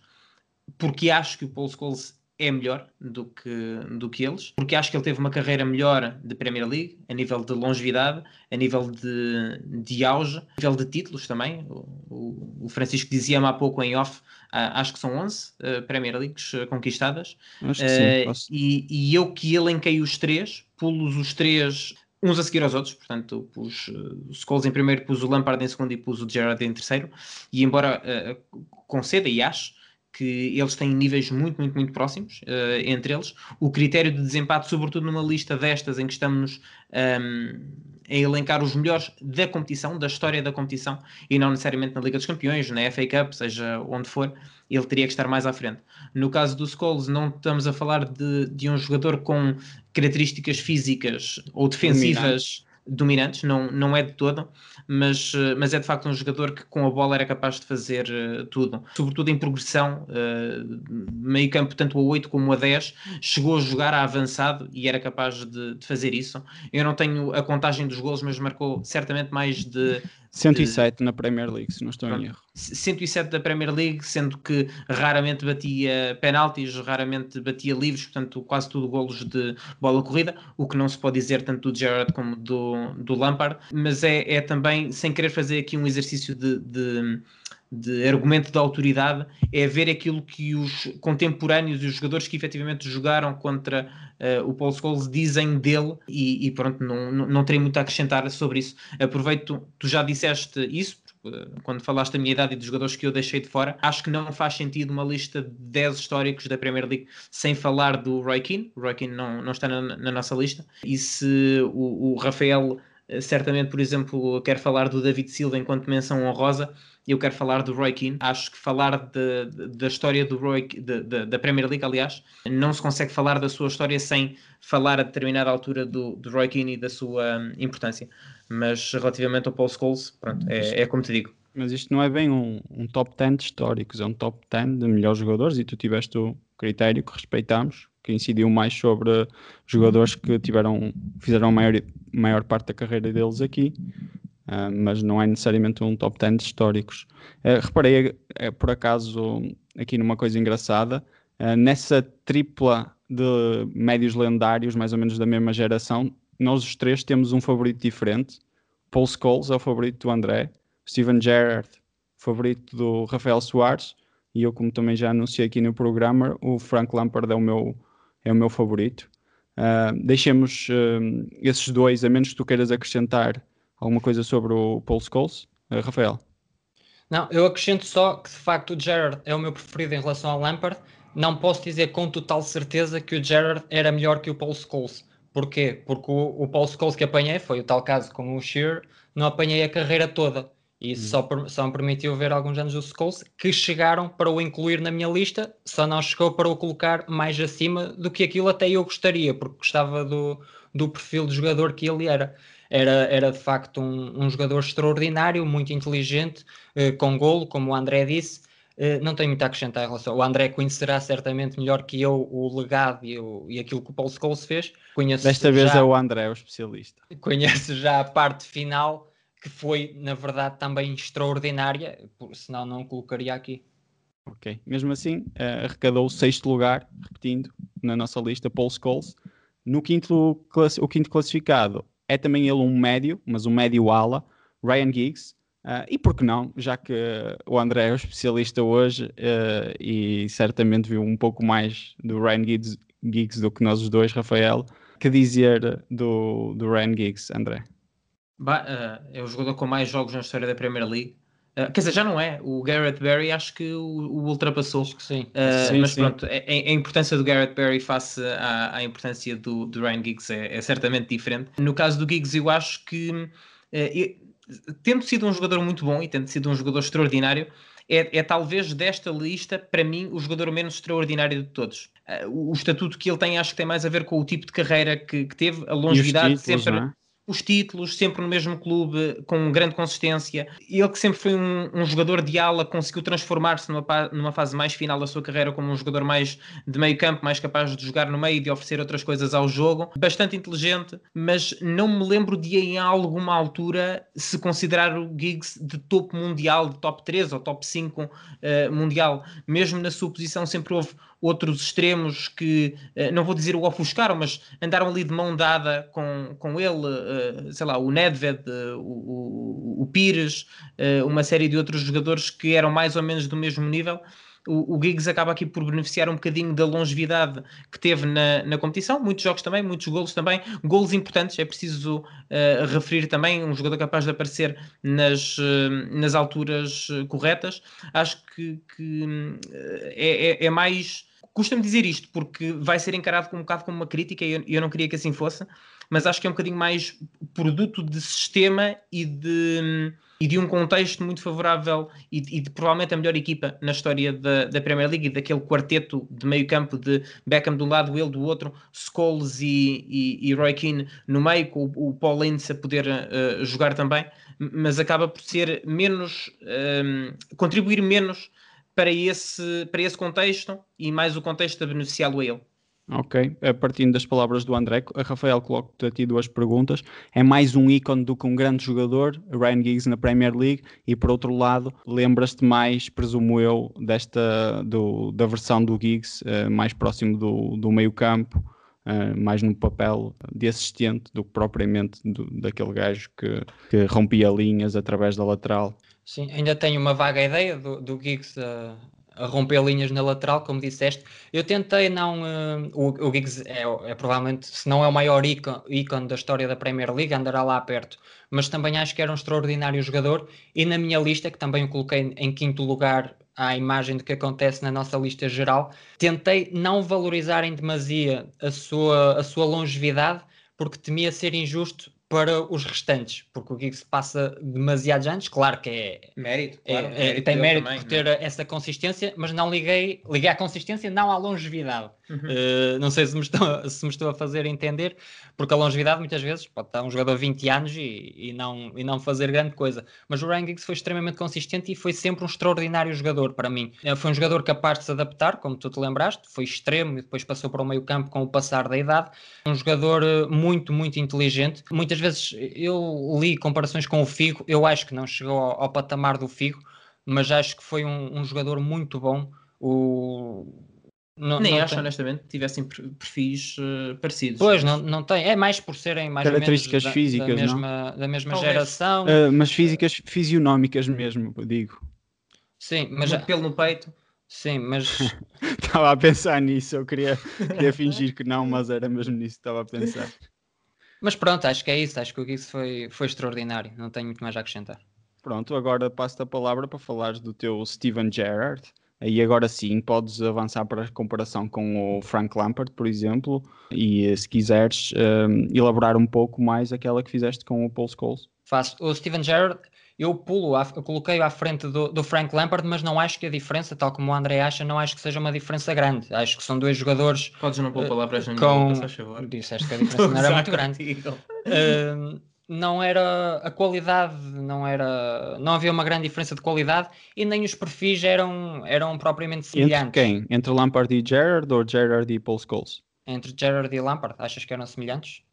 porque acho que o Paul Scholes é melhor do que, do que eles, porque acho que ele teve uma carreira melhor de Premier League, a nível de longevidade, a nível de, de auge, a nível de títulos também. O, o Francisco dizia-me há pouco em off, uh, acho que são 11 uh, Premier Leagues uh, conquistadas. Acho que sim, uh, e, e, eu que elenquei os três, pulos os três uns a seguir aos outros, portanto pus uh, o Scholes em primeiro, pus o Lampard em segundo e pus o Gerrard em terceiro, e embora uh, conceda e acho que eles têm níveis muito, muito, muito próximos uh, entre eles. O critério de desempate, sobretudo numa lista destas em que estamos um, ehm, a elencar os melhores da competição, da história da competição, e não necessariamente na Liga dos Campeões, na FA Cup, seja onde for, ele teria que estar mais à frente. No caso do Scholes, não estamos a falar de, de um jogador com características físicas ou defensivas dominantes, não, não é de todo, mas, eh, mas é de facto um jogador que com a bola era capaz de fazer uh, tudo, sobretudo em progressão, uh, meio campo tanto a 8 como a 10, chegou a jogar a avançado e era capaz de, de fazer isso. Eu não tenho a contagem dos gols, mas marcou certamente mais de 107 na Premier League, se não estou em erro. 107 da Premier League, sendo que raramente batia penaltis, raramente batia livres, portanto, quase tudo golos de bola corrida, o que não se pode dizer tanto do Gerrard como do, do Lampard, mas é, é também, sem querer fazer aqui um exercício de, de de argumento da autoridade é ver aquilo que os contemporâneos e os jogadores que efetivamente jogaram contra uh, o Paul Scholes dizem dele e, e pronto, não, não, não terei muito a acrescentar sobre isso. Aproveito, tu já disseste isso, eh, quando falaste da minha idade e dos jogadores que eu deixei de fora, acho que não faz sentido uma lista de 10 históricos da Premier League sem falar do Roy Keane. O Roy Keane não, não está na, na nossa lista. E se o, o Rafael eh, certamente, por exemplo, quer falar do David Silva enquanto menção honrosa, eu quero falar do Roy Keane. Acho que falar de, de, da história do Roy, de, da Premier League, aliás, não se consegue falar da sua história sem falar a determinada altura do, do Roy Keane e da sua um, importância. Mas relativamente ao Paul Scholes, pronto, é, é como te digo. Mas isto não é bem um, um top 10 de históricos, é um top 10 de melhores jogadores e tu tiveste o critério que respeitamos, que incidiu mais sobre jogadores que tiveram, fizeram a maior, maior parte da carreira deles aqui uh, mas não é necessariamente um top 10 históricos. Uh, reparei, uh, por acaso, aqui numa coisa engraçada, nessa tripla de médios lendários, mais ou menos da mesma geração, nós os três temos um favorito diferente. Paul Scholes é o favorito do André, Steven Gerrard, favorito do Rafael Soares, e eu, como também já anunciei aqui no programa, o Frank Lampard é o meu, é o meu favorito. Deixemos esses dois, a menos que tu queiras acrescentar alguma coisa sobre o Paul Scholes, uh, Rafael? Não, eu acrescento só que de facto o Gerrard é o meu preferido em relação ao Lampard. Não posso dizer com total certeza que o Gerrard era melhor que o Paul Scholes. Porquê? Porque o, o Paul Scholes que apanhei foi o tal caso com o Shearer, não apanhei a carreira toda. E isso hum. só, só me permitiu ver alguns anos do Scholes que chegaram para o incluir na minha lista, só não chegou para o colocar mais acima do que aquilo até eu gostaria, porque gostava do, do perfil de jogador que ele era era, era de facto um, um jogador extraordinário, muito inteligente, uh, com golo, como o André disse. Uh, não tenho muito a acrescentar em relação. O André conhecerá certamente melhor que eu o legado e, o, e aquilo que o Paulo Scholes fez. Conheço Desta vez é o André, o especialista. Conheço já a parte final, que foi, na verdade, também extraordinária, senão não colocaria aqui. Ok. Mesmo assim, uh, arrecadou o sexto lugar, repetindo, na nossa lista, Paul Scholes. No quinto, o quinto classificado é também ele um médio, mas um médio ala, Ryan Giggs. Uh, e por que não, já que o André é o especialista hoje uh, e certamente viu um pouco mais do Ryan Giggs, Giggs, do que nós os dois, Rafael, que dizer do, do Ryan Giggs, André? Bah, uh, é o jogador com mais jogos na história da Premier League. Uh, quer dizer, já não é. O Garrett Barry acho que o, o ultrapassou. Acho que sim. Uh, sim mas sim. pronto, a, a, importância do Garrett Barry face à, à importância do, do Ryan Giggs é, é, certamente diferente. No caso do Giggs, eu acho que. Uh, eu, tendo sido um jogador muito bom e tendo sido um jogador extraordinário, é, é, talvez desta lista, para mim, o jogador menos extraordinário de todos. Uh, o, o, estatuto que ele tem acho que tem mais a ver com o tipo de carreira que, que teve, a longevidade títulos, sempre. É? Os títulos, sempre no mesmo clube, com grande consistência. Ele que sempre foi um, um jogador de ala, conseguiu transformar-se numa, numa, fase mais final da sua carreira como um jogador mais de meio campo, mais capaz de jogar no meio e de oferecer outras coisas ao jogo. Bastante inteligente, mas não me lembro de em alguma altura se considerar o Giggs de topo mundial, de top 3 ou top 5 uh, eh, mundial. Mesmo na sua posição sempre houve outros extremos que, eh, não vou dizer o ofuscaram, mas andaram ali de mão dada com, com ele, eh, sei lá, o Nedved, eh, o, o, o Pires, uma série de outros jogadores que eram mais ou menos do mesmo nível. O, o Giggs acaba aqui por beneficiar um bocadinho da longevidade que teve na, na competição, muitos jogos também, muitos golos também, golos importantes, é preciso uh, referir também, um jogador capaz de aparecer nas, uh, nas alturas corretas. Acho que, que é, é, é mais Custa-me dizer isto porque vai ser encarado um bocado como uma crítica e eu, eu, não queria que assim fosse, mas acho que é um bocadinho mais produto de sistema e de, e de um contexto muito favorável e, e de provavelmente a melhor equipa na história da, da Premier League e daquele quarteto de meio campo de Beckham de um lado, ele do outro, Scholes e, e, e Roy Keane no meio, com o, o Paul Ince a poder uh, jogar também, mas acaba por ser menos, um, contribuir menos para esse, para esse contexto e mais o contexto a beneficiá-lo a ele. Ok, a partindo das palavras do André, a Rafael coloca-te aqui duas perguntas. É mais um ícone do que um grande jogador, Ryan Giggs na Premier League, e por outro lado, lembras-te mais, presumo eu, desta do, da versão do Giggs uh, mais próximo do, do meio-campo, uh, mais no papel de assistente do que propriamente do, daquele gajo que, que rompia linhas através da lateral. Sim, ainda tenho uma vaga ideia do, do Giggs a, a, romper linhas na lateral, como disseste. Eu tentei não. Uh, o, o Giggs é, é, provavelmente, se não é o maior ícone da história da Premier League, andará lá perto. Mas também acho que era um extraordinário jogador. E na minha lista, que também o coloquei em quinto lugar à imagem do que acontece na nossa lista geral, tentei não valorizar em demasia a sua, a sua longevidade, porque temia ser injusto para os restantes, porque o Giggs passa demasiados anos, claro que é mérito, é, claro, é, mérito tem mérito também, por ter né? essa consistência, mas não liguei, liguei à consistência, não à longevidade. Uhum. Uh, não sei se me, estou, se me estou a fazer entender, porque a longevidade muitas vezes pode estar um jogador 20 anos e, e, não, e não fazer grande coisa, mas o Ryan Giggs foi extremamente consistente e foi sempre um extraordinário jogador para mim. Eh, foi um jogador capaz de se adaptar, como tu te lembraste, foi extremo e depois passou para o meio campo com o passar da idade, um jogador eh, muito, muito inteligente, muitas muitas vezes eu li comparações com o Figo, eu acho que não chegou ao, ao patamar do Figo, mas acho que foi um, um jogador muito bom. O... Não, Nem não acho, tem... honestamente, que tivessem perfis uh, parecidos. Pois, não, não tem. É mais por serem mais características da, físicas, da mesma, da mesma geração. Uh, mas físicas, fisionómicas mesmo, digo. Sim, mas. Muito pelo no peito. Sim, mas. estava a pensar nisso, eu queria, queria fingir que não, mas era mesmo nisso que estava a pensar. Mas pronto, acho que é isso. Acho que o Giggs foi, foi extraordinário. Não tenho muito mais a acrescentar. Pronto, agora passo-te a palavra para falares do teu Steven Gerrard. Aí agora sim podes avançar para a comparação com o Frank Lampard, por exemplo, e se quiseres um, elaborar um pouco mais aquela que fizeste com o Paul Scholes. Faço. O Steven Gerrard eu pulo, eu coloquei-o à frente do, do, Frank Lampard, mas não acho que a diferença, tal como o André acha, não acho que seja uma diferença grande. Acho que são dois jogadores. Podes não pôr palavras na com... minha boca, Disseste que a diferença não era muito grande. Uh, não era a qualidade, não era, não havia uma grande diferença de qualidade e nem os perfis eram, eram propriamente semelhantes. Entre quem? Entre Lampard e Gerrard ou Gerrard e Paul Scholes? Entre Gerrard e Lampard, achas que eram semelhantes?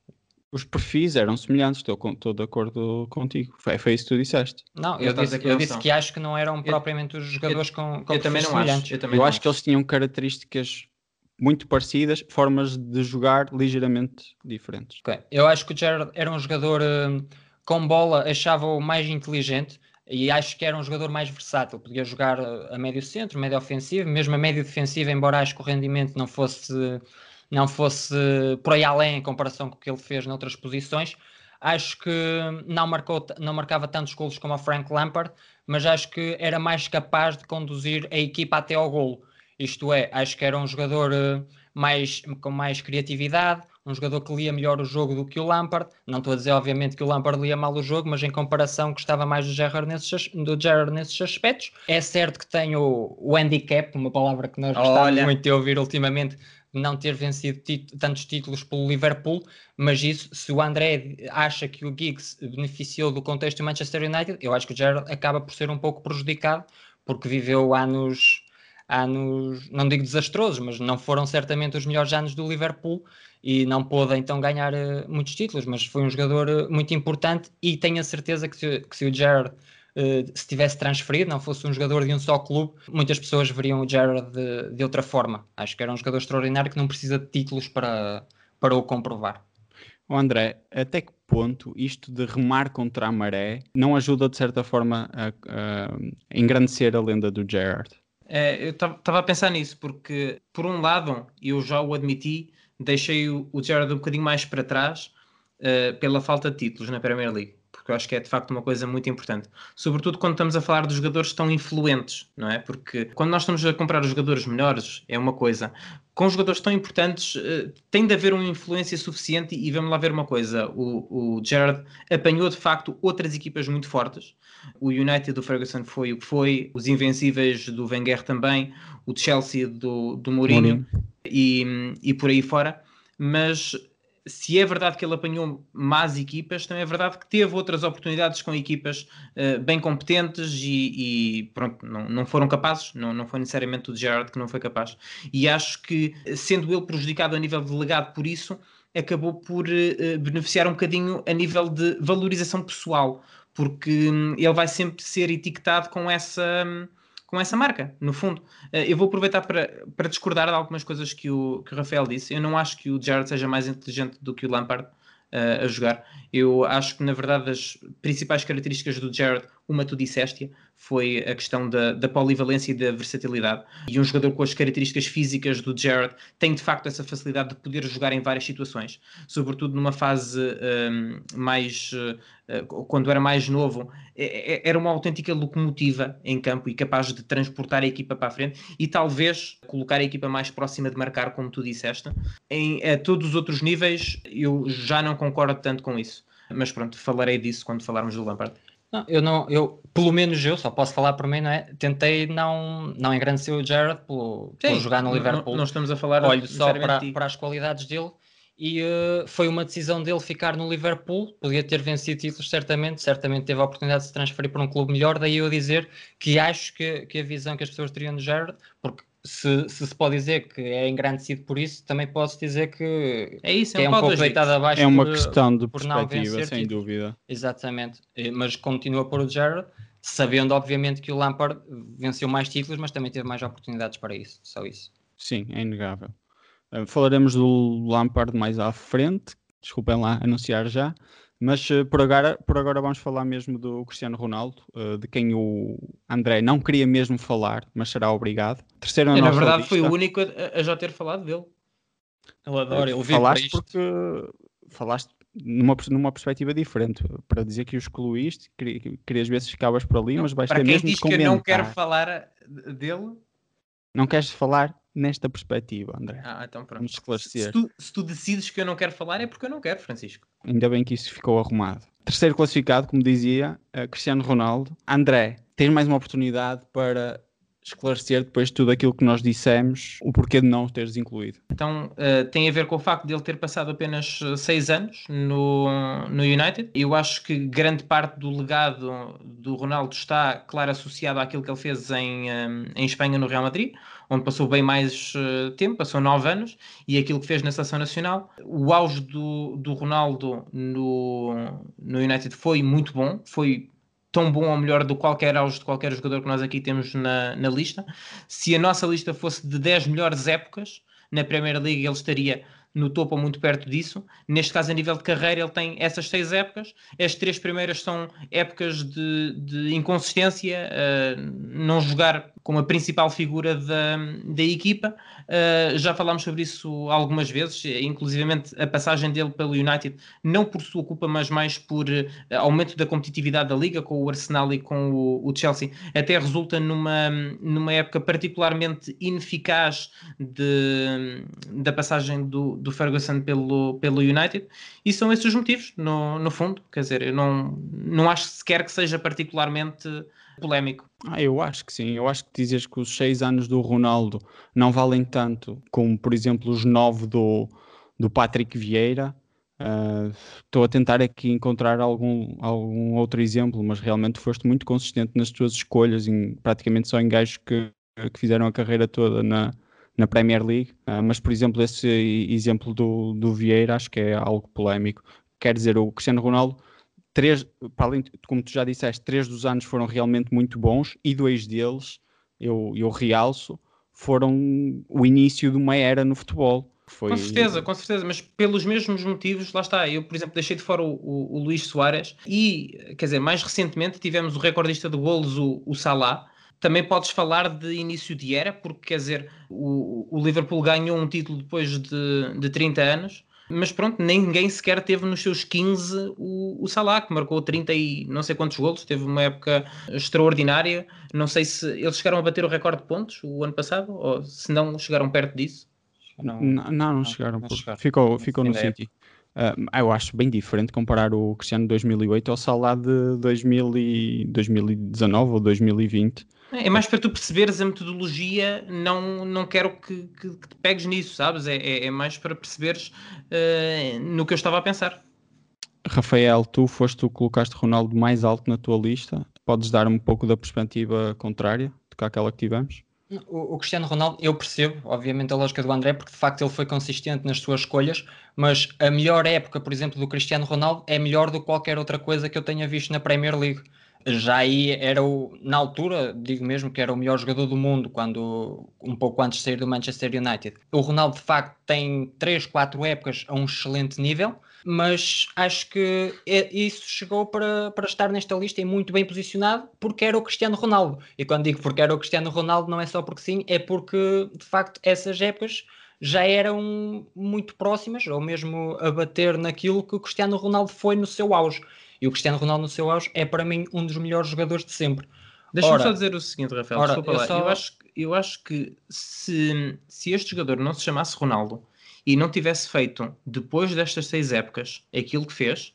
Os perfis eram semelhantes, estou, estou de acordo contigo. Foi, foi isso que tu disseste. Não, eu, disse, que, eu disse que acho que não eram propriamente os jogadores eu, com, com eu também não semelhantes. Acho, eu também eu acho, acho que eles tinham características muito parecidas, formas de jogar ligeiramente diferentes. Okay. Eu acho que o Gerard era um jogador uh, com bola, achava-o mais inteligente e acho que era um jogador mais versátil. Podia jogar uh, a médio centro, médio ofensivo, mesmo a médio defensivo, embora acho que o rendimento não fosse. Não fosse por aí além em comparação com o que ele fez noutras posições. Acho que não, marcou, não marcava tantos golos como o Frank Lampard, mas acho que era mais capaz de conduzir a equipa até ao golo. Isto é, acho que era um jogador eh, mais, com mais criatividade, um jogador que lia melhor o jogo do que o Lampard. Não estou a dizer, obviamente, que o Lampard lia mal o jogo, mas em comparação gostava mais do Gerrard nesses, do Gerrard nesses aspectos. É certo que tem o, o handicap, uma palavra que nós gostamos muito de ouvir ultimamente, não ter vencido tantos títulos pelo Liverpool, mas isso, se o André acha que o Giggs beneficiou do contexto do Manchester United, eu acho que o Gerrard acaba por ser um pouco prejudicado, porque viveu anos, anos, não digo desastrosos, mas não foram certamente os melhores anos do Liverpool e não pôde então ganhar uh, muitos títulos, mas foi um jogador uh, muito importante e tenho a certeza que se, que se o Gerrard se tivesse transferido, não fosse um jogador de um só clube, muitas pessoas veriam o Gerrard de, de, outra forma. Acho que era um jogador extraordinário que não precisa de títulos para, para o comprovar. O André, até que ponto isto de remar contra a maré não ajuda de certa forma a, a engrandecer a lenda do Gerrard? É, eu estava a pensar nisso, porque por um lado, eu já o admiti, deixei o, o Gerrard um bocadinho mais para trás uh, pela falta de títulos na Premier League porque eu acho que é de facto uma coisa muito importante. Sobretudo quando estamos a falar de jogadores tão influentes, não é? Porque quando nós estamos a comprar os jogadores melhores, é uma coisa. Com jogadores tão importantes, uh, tem de haver uma influência suficiente e vamos lá ver uma coisa. O, o Gerard apanhou de facto outras equipas muito fortes. O United do Ferguson foi o que foi, os Invencíveis do Wenger também, o Chelsea do, do Mourinho, Mourinho. E, e por aí fora. Mas se é verdade que ele apanhou más equipas, também é verdade que teve outras oportunidades com equipas uh, bem competentes e, e, pronto, não, não foram capazes, não, não foi necessariamente o Gerard que não foi capaz. E acho que, sendo ele prejudicado a nível de legado por isso, acabou por uh, beneficiar um bocadinho a nível de valorização pessoal, porque um, ele vai sempre ser etiquetado com essa. Um, com essa marca, no fundo. Eh, eu vou aproveitar para, para discordar de algumas coisas que o, que o Rafael disse. Eu não acho que o Jared seja mais inteligente do que o Lampard uh, a jogar. Eu acho que, na verdade, as principais características do Jared, uma tu disseste, foi a questão da, da, polivalência e da versatilidade. E um jogador com as características físicas do Jared tem de facto essa facilidade de poder jogar em várias situações, sobretudo numa fase um, mais. Uh, quando era mais novo, é, é, era uma autêntica locomotiva em campo e capaz de transportar a equipa para a frente e talvez colocar a equipa mais próxima de marcar, como tu disseste. Em a todos os outros níveis, eu já não concordo tanto com isso. Mas pronto, falarei disso quando falarmos do Lampard. Não, eu não, eu, pelo menos eu, só posso falar por mim, não é? Tentei não, não engrandecer o Jared por, por jogar no Liverpool. Não, não, estamos a falar Olho só para, para as qualidades dele e uh, foi uma decisão dele ficar no Liverpool. Podia ter vencido títulos, certamente. Certamente teve a oportunidade de se transferir para um clube melhor. Daí eu dizer que acho que, que a visão que as pessoas teriam de Jared, porque se, se, se pode dizer que é engrandecido por isso, também posso dizer que é, isso, é, é um, pouco deitado abaixo. É uma por, questão de perspectiva, sem dúvida. Exatamente, mas continua por o Gerrard, sabendo obviamente que o Lampard venceu mais títulos, mas também teve mais oportunidades para isso, só isso. Sim, é inegável. Uh, falaremos do Lampard mais à frente, desculpem lá anunciar já. Mas uh, por, agora, por agora vamos falar mesmo do Cristiano Ronaldo, uh, de quem o André não queria mesmo falar, mas será obrigado. Terceiro na, na verdade lista. foi o único a, a, já ter falado dele. Ele adora, ele Falaste porque falaste numa, numa perspectiva diferente, para dizer que o excluíste, querias ver se ficavas por ali, não, mas vais ter mesmo diz que eu não quero falar dele... Não queres falar nesta perspectiva, André. Ah, então pronto. Vamos esclarecer. Se tu, se tu, decides que eu não quero falar, é porque eu não quero, Francisco. Ainda bem que isso ficou arrumado. Terceiro classificado, como dizia, uh, Cristiano Ronaldo. André, tens mais uma oportunidade para esclarecer depois de tudo aquilo que nós dissemos, o porquê de não o teres incluído. Então, uh, tem a ver com o facto de ele ter passado apenas eh, seis anos no, no United. Eu acho que grande parte do legado do Ronaldo está, claro, associado àquilo que ele fez em, um, em Espanha no Real Madrid onde passou bem mais uh, tempo, passou nove anos, e aquilo que fez na seleção nacional. O auge do, do Ronaldo no, no United foi muito bom, foi tão bom ou melhor do que qualquer auge de qualquer jogador que nós aqui temos na, na lista. Se a nossa lista fosse de 10 melhores épocas na Premier League, ele estaria no topo ou muito perto disso. Neste caso, a nível de carreira, ele tem essas seis épocas. As três primeiras são épocas de, de inconsistência, uh, não jogar como a principal figura da, da equipa. Uh, já falámos sobre isso algumas vezes, inclusivamente a passagem dele pelo United, não por sua culpa, mas mais por uh, aumento da competitividade da liga com o Arsenal e com o, o, Chelsea, até resulta numa, numa época particularmente ineficaz de, da passagem do, do Ferguson pelo, pelo United, e são esses os motivos, no, no fundo. Quer dizer, eu não, não acho sequer que seja particularmente polémico. Ah, eu acho que sim. Eu acho que dizes que os seis anos do Ronaldo não valem tanto como, por exemplo, os nove do, do Patrick Vieira. Uh, estou a tentar aqui encontrar algum, algum outro exemplo, mas realmente foste muito consistente nas tuas escolhas, em, praticamente só em gajos que, que fizeram a carreira toda na, na Premier League. Uh, mas, por exemplo, esse exemplo do, do Vieira acho que é algo polémico. Quer dizer, o Cristiano Ronaldo três, para além, como tu já disseste, três dos anos foram realmente muito bons e dois deles, eu, eu realço, foram o início de uma era no futebol. Foi... Com certeza, com certeza, mas pelos mesmos motivos, lá está. Eu, por exemplo, deixei de fora o, o, o Luís Soares e, quer dizer, mais recentemente tivemos o recordista de golos, o, o Salah. Também podes falar de início de era, porque quer dizer, o, o Liverpool ganhou um título depois de, de 30 anos mas pronto, ninguém sequer teve nos seus 15 o, o Salah, que marcou 30 e não sei quantos golos, teve uma época extraordinária. Não sei se eles chegaram a bater o recorde de pontos o ano passado, ou se não chegaram perto disso. Não, não, não, não chegaram. Não chegaram. Ficou, ficou no City. Uh, eu acho bem diferente comparar o Cristiano de 2008 ao Salah de 2000 e 2019 ou 2020. É mais para tu perceberes a metodologia, não, não quero que, que, que te pegues nisso, sabes? É, é, é mais para perceberes uh, no que eu estava a pensar. Rafael, tu foste tu que colocaste Ronaldo mais alto na tua lista. Podes dar um pouco da perspectiva contrária do que aquela que tivemos? O, Cristiano Ronaldo, eu percebo, obviamente, a lógica do André, porque de facto ele foi consistente nas suas escolhas, mas a melhor época, por exemplo, do Cristiano Ronaldo é melhor do que qualquer outra coisa que eu tenha visto na Premier League já aí era o, na altura, digo mesmo que era o melhor jogador do mundo, quando um pouco antes de sair do Manchester United. O Ronaldo de facto tem 3, 4 épocas a um excelente nível, mas acho que é, isso chegou para, para estar nesta lista e muito bem posicionado porque era o Cristiano Ronaldo. E quando digo porque era o Cristiano Ronaldo, não é só porque sim, é porque de facto essas épocas já eram muito próximas, ou mesmo a bater naquilo que o Cristiano Ronaldo foi no seu auge. E o Cristiano Ronaldo no seu auge é para mim um dos melhores jogadores de sempre. Deixa-me só dizer o seguinte, Rafael, ora, desculpa eu lá. Só... Eu, acho, eu acho que se, se este jogador não se chamasse Ronaldo e não tivesse feito, depois destas seis épocas, aquilo que fez,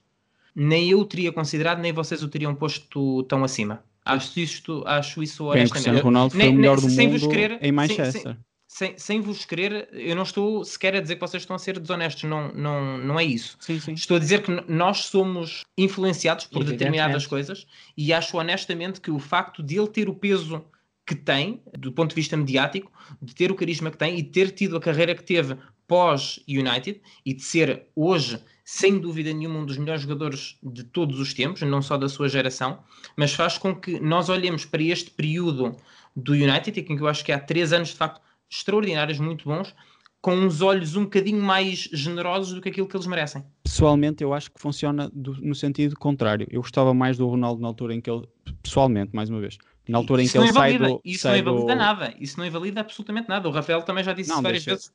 nem eu o teria considerado, nem vocês o teriam posto tão acima. Acho, isto, acho isso honestamente. Cristiano Ronaldo foi o melhor do mundo querer, em Manchester. Sem, sem, sem, sem vos querer, eu não estou sequer a dizer que vocês estão a ser desonestos, não, não, não é isso. Sim, sim. Estou a dizer que nós somos influenciados por determinadas coisas e acho honestamente que o facto de ele ter o peso que tem, do ponto de vista mediático, de ter o carisma que tem e de ter tido a carreira que teve pós-United e de ser hoje, sem dúvida nenhuma, um dos melhores jogadores de todos os tempos, não só da sua geração, mas faz com que nós olhemos para este período do United, e que eu acho que há três anos de facto extraordinários, muito bons, com uns olhos um bocadinho mais generosos do que aquilo que eles merecem. Pessoalmente, eu acho que funciona do, no sentido contrário. Eu gostava mais do Ronaldo na altura em que ele, pessoalmente, mais uma vez, na altura isso em que ele sai do. Isso sai não invalida do... nada. Isso não invalida absolutamente nada. O Rafael também já disse não, várias deixa... vezes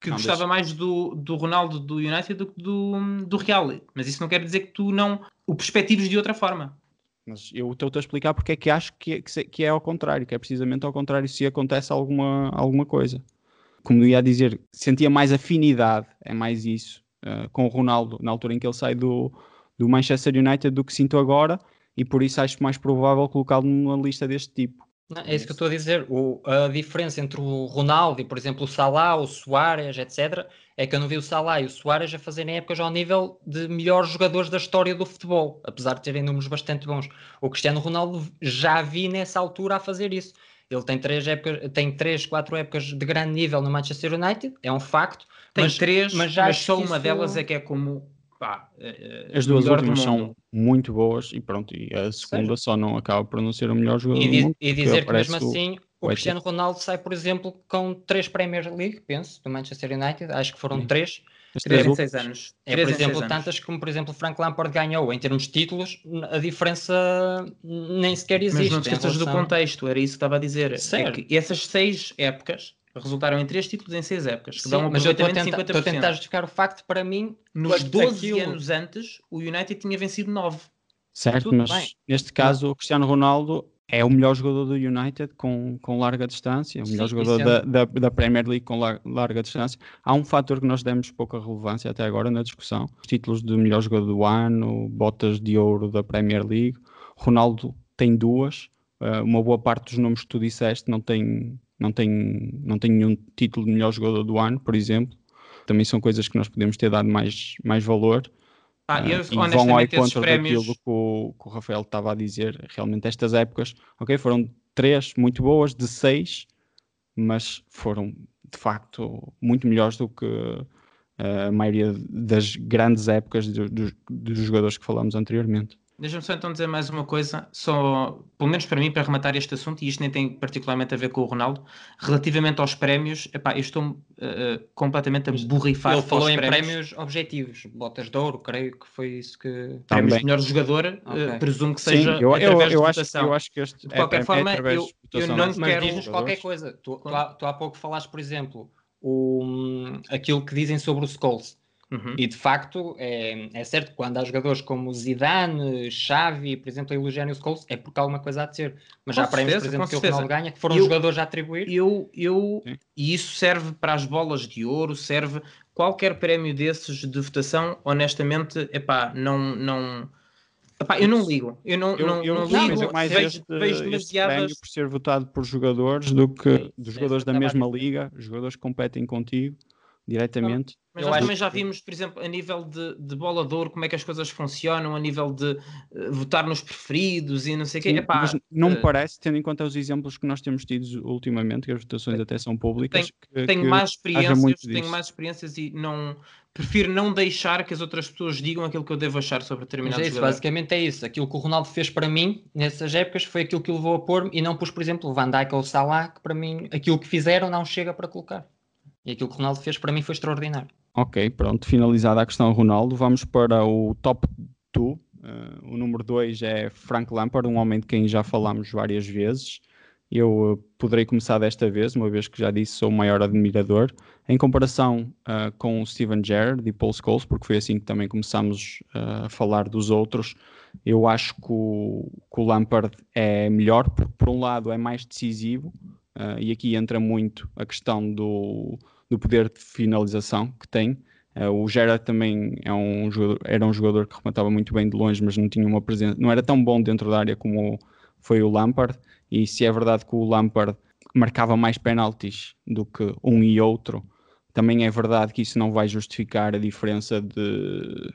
que não, gostava deixa... mais do, do Ronaldo do United do que do, do Real. Mas isso não quer dizer que tu não o perspectives de outra forma. Mas eu estou a explicar porque é que acho que, é, que é ao contrário, que é precisamente ao contrário se acontece alguma, alguma coisa. Como ia dizer, sentia mais afinidade, é mais isso, uh, com o Ronaldo, na altura em que ele sai do, do Manchester United, do que sinto agora, e por isso acho mais provável colocá-lo numa lista deste tipo. Não, é isso que eu estou a dizer. O, a diferença entre o Ronaldo e, por exemplo, o Salah, o Soares, etc., é que eu não vi o Salah e o Soares a fazerem épocas ao nível de melhores jogadores da história do futebol, apesar de terem números bastante bons. O Cristiano Ronaldo já vi nessa altura a fazer isso. Ele tem três, épocas, tem três, quatro épocas de grande nível no Manchester United, é um facto. Tem mas, três, mas, já mas só uma isso... delas é que é como pá, é, é As duas últimas são muito boas e pronto, e a segunda só não acaba por não ser o melhor jogador e, do mundo. E dizer que mesmo assim o Cristiano Ronaldo sai, por exemplo, com três Premier League, penso, do Manchester United, acho que foram Sim. três, As 3 três em últimas. 6 anos. É, Três por em seis exemplo, anos. tantas como, por exemplo, o Frank Lampard ganhou. Em termos de títulos, a diferença nem sequer existe. Mas não te em esqueças do relação- contexto, era isso que estava a dizer. Certo. É que essas seis épocas resultaram em três títulos em seis épocas, que Sim, dão um mas eu estou a, tentar, estou a 50%. tentar justificar o facto, para mim, Nos aquilo- 12 anos antes, o United tinha vencido 9. Certo, Tudo mas bem. neste caso o Cristiano Ronaldo é o melhor jogador do United com, com larga distância, o melhor Sim, jogador isso da, é- da, da Premier League com lar- larga distância. Há um fator que nós demos pouca relevância até agora na discussão: os títulos de melhor jogador do ano, botas de ouro da Premier League. Ronaldo tem duas, eh, uma boa parte dos nomes que tu disseste não tem, não, tem, não tem nenhum título de melhor jogador do ano, por exemplo. Também são coisas que nós podemos ter dado mais, mais valor. Ah, Ah, eu, e vão ao encontro prémios. daquilo que o, que o Rafael estava a dizer. Realmente, estas épocas, ok, foram três muito boas, de seis, mas foram de facto muito melhores do que eh, a maioria das grandes épocas do- dos- dos jogadores que falamos anteriormente. Deixa-me só então dizer mais uma coisa, só, pelo menos para mim, para rematar este assunto, e isto nem tem particularmente a ver com o Ronaldo, relativamente aos prémios, epá, eu estou eh, completamente a borrifar ele falou em prémios objetivos, botas de ouro, creio que foi isso que. prémios Também. de melhor jogador, eh, Ok. presumo que Sim, seja eu, eu, através eu de acho, votação. eu acho que este De qualquer é, é forma, através eu- de eu não Mas quero- jogadores. qualquer coisa. Tu, tu, há, tu há pouco falaste, por exemplo, o, aquilo que dizem sobre o Scholes. Uhum. E de facto, é, é certo que quando há jogadores como Zidane, Xavi, por exemplo, a elogiarem o Scholes, é porque há alguma coisa a dizer. Mas Com já há prémios, por certeza, exemplo, que o certeza. Ronaldo ganha, que foram Eu- jogadores a atribuir. Eu, eu, Sim. e isso serve para as bolas de ouro, serve qualquer prémio desses de votação, honestamente, epá, não, não, epá, eu não ligo, eu não, Eu, não, eu não vejo ligo, mais vejo, este, vejo demasiadas, prémio por ser votado por jogadores do que dos jogadores da a mesma liga, jogadores que competem contigo diretamente. mas eu nós também já vimos, por exemplo, a nível de, de bola de ouro, como é que as coisas funcionam, a nível de eh, votar nos preferidos e não sei o quê, epá, mas não me eh, parece, tendo em conta os exemplos que nós temos tido ultimamente, que as votações até são públicas, que, tenho que mais experiências, tenho mais experiências e não prefiro não deixar que as outras pessoas digam aquilo que eu devo achar sobre Mas determinado é isso, basicamente é isso. Aquilo que o Ronaldo fez para mim nessas épocas foi aquilo que o levou a pôr-me e não pus, por exemplo, o Van Dijk ou o Salah, que para mim aquilo que fizeram não chega para colocar. E aquilo que o Ronaldo fez para mim foi extraordinário. Ok, pronto, finalizada a questão Ronaldo, vamos para o top 2. o número 2 é Frank Lampard, um homem de quem já falámos várias vezes. Eu uh, poderei começar desta vez, uma vez que já disse sou o maior admirador. Em comparação uh, com o Steven Gerrard e Paul Scholes, porque foi assim que também começámos uh, a falar dos outros, eu acho que o, que o Lampard é melhor, porque por um lado é mais decisivo, uh, e aqui entra muito a questão do, do poder de finalização que tem. Uh, o Gerrard também é um jogador, era um jogador que rematava muito bem de longe, mas não tinha uma presença, não era tão bom dentro da área como foi o Lampard. E se é verdade que o Lampard marcava mais penaltis do que um e outro, também é verdade que isso não vai justificar a diferença de.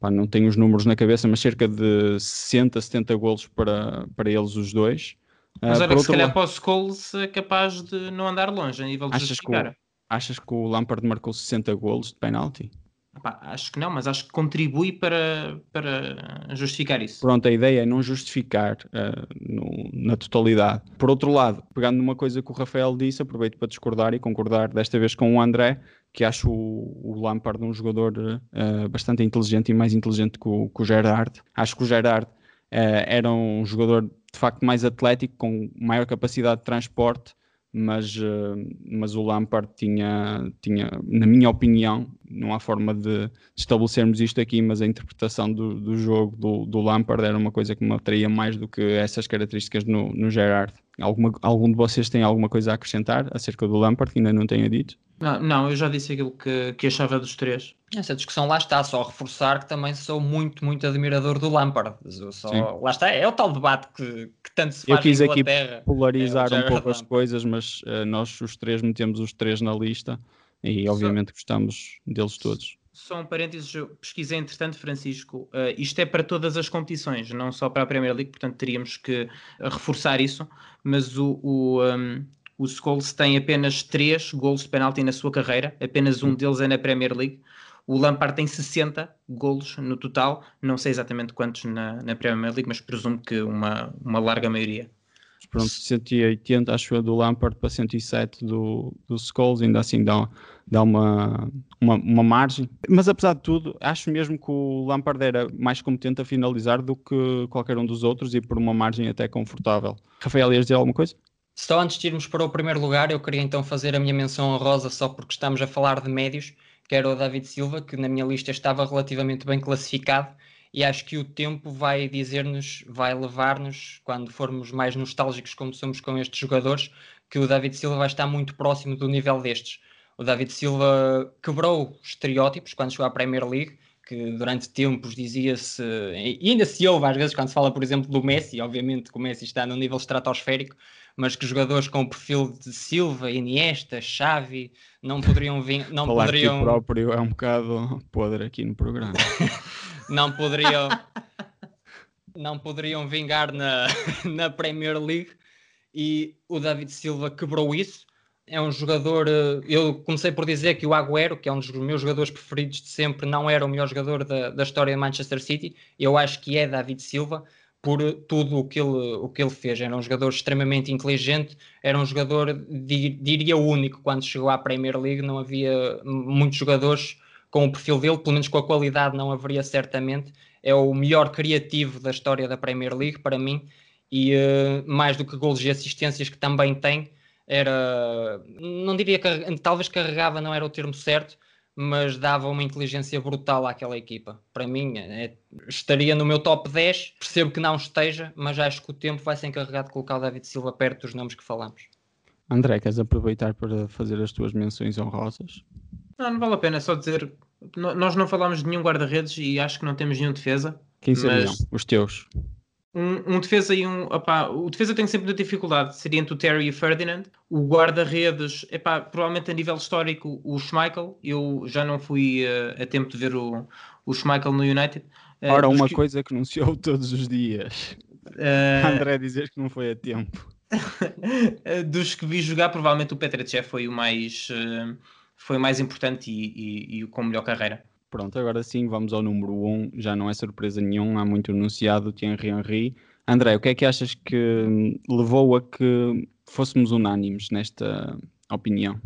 Pá, não tenho os números na cabeça, mas cerca de 60, 70 golos para, para eles os dois. Mas Uh, olha por que se calhar lado- para o Scholes é capaz de não andar longe a nível de Achas que, justificar. o, achas que o Lampard marcou 60 golos de penalti? Epá, acho que não, mas acho que contribui para, para justificar isso. Pronto, a ideia é não justificar uh, no- na totalidade. Por outro lado, pegando numa coisa que o Rafael disse, aproveito para discordar e concordar desta vez com o André, que acho o, o Lampard um jogador uh, bastante inteligente e mais inteligente que o, que o Gerrard. Acho que o Gerrard uh, era um jogador de facto mais atlético, com maior capacidade de transporte, mas, uh, mas o Lampard tinha, tinha, na minha opinião, não há forma de estabelecermos isto aqui, mas a interpretação do, do jogo do, do Lampard era uma coisa que me atraía mais do que essas características no, no Gerrard. Alguma, algum de vocês tem alguma coisa a acrescentar acerca do Lampard que ainda não tenha dito? Não, não, eu já disse aquilo que, que achava dos três. Essa discussão lá está, só reforçar que também sou muito, muito admirador do Lampard. Eu Só, lá está, é o tal debate que, que tanto se Eu faz quis em aqui. Polarizar É, um pouco as coisas, mas uh, nós os três metemos os três na lista e obviamente gostamos deles todos. Só um parênteses, eu pesquisei entretanto, Francisco, uh, isto é para todas as competições, não só para a Premier League, portanto teríamos que uh, reforçar isso, mas o, o, um, o Scholes tem apenas 3 golos de penalti na sua carreira, apenas um deles é na Premier League. O Lampard tem 60 golos no total, não sei exatamente quantos na, na Premier League, mas presumo que uma, uma larga maioria. pronto, 180 acho eu do Lampard para 107 do, do Scholes, ainda assim dá, dá uma, uma, uma, margem. Mas apesar de tudo, acho mesmo que o Lampard era mais competente a finalizar do que qualquer um dos outros e por uma margem até confortável. Rafael, ias dizer alguma coisa? Só antes de irmos para o primeiro lugar, eu queria então fazer a minha menção honrosa só porque estamos a falar de médios, que era o David Silva, que na minha lista estava relativamente bem classificado e acho que o tempo vai dizer-nos, vai levar-nos, quando formos mais nostálgicos como somos com estes jogadores, que o David Silva vai estar muito próximo do nível destes. O David Silva quebrou estereótipos quando chegou à Premier League, que durante tempos dizia-se, e ainda se ouve às vezes quando se fala, por exemplo, do Messi, obviamente que o Messi está no nível estratosférico, mas que jogadores com o perfil de Silva, Iniesta, Xavi não poderiam vir, não Falar poderiam que próprio é um bocado podre aqui no programa. não poderiam não poderiam vingar na, na Premier League e o David Silva quebrou isso. É um jogador. Eh, eu comecei por dizer que o Agüero, que é um dos meus jogadores preferidos de sempre, não era o melhor jogador da, da história de Manchester City. Eu acho que é David Silva por tudo o que ele, o que ele fez. Era um jogador extremamente inteligente, era um jogador, diria, único quando chegou à Premier League. Não havia muitos jogadores com o perfil dele, pelo menos com a qualidade não haveria certamente. É o melhor criativo da história da Premier League para mim e uh, mais do que gols e assistências que também tem, era, não diria que talvez carregava não era o termo certo, mas dava uma inteligência brutal àquela equipa. Para mim, é, estaria no meu top 10. Percebo que não esteja, mas acho que o tempo vai ser encarregado de colocar o David Silva perto dos nomes que falamos. André, queres aproveitar para fazer as tuas menções honrosas? Não, não vale a pena, é só dizer. Nós não falámos de nenhum guarda-redes e acho que não temos nenhum defesa. Quem seriam mas... os teus? Um, um, defesa e um. Opá, o defesa tem sempre muita dificuldade. Seria entre o Terry e o Ferdinand. O guarda-redes, provavelmente a nível histórico, o Schmeichel. Eu já não fui uh, a tempo de ver o, o Schmeichel no United. Uh, Ora, uma que... coisa que anunciou todos os dias. Uh... André dizer que não foi a tempo. dos que vi jogar, provavelmente o Petrechev foi o mais, foi o mais importante e, e, e com melhor carreira. Pronto, agora sim, vamos ao número 1. Um. Já não é surpresa nenhuma, há muito anunciado o Thierry Henry. André, o que é que achas que levou a que fôssemos unânimes nesta opinião?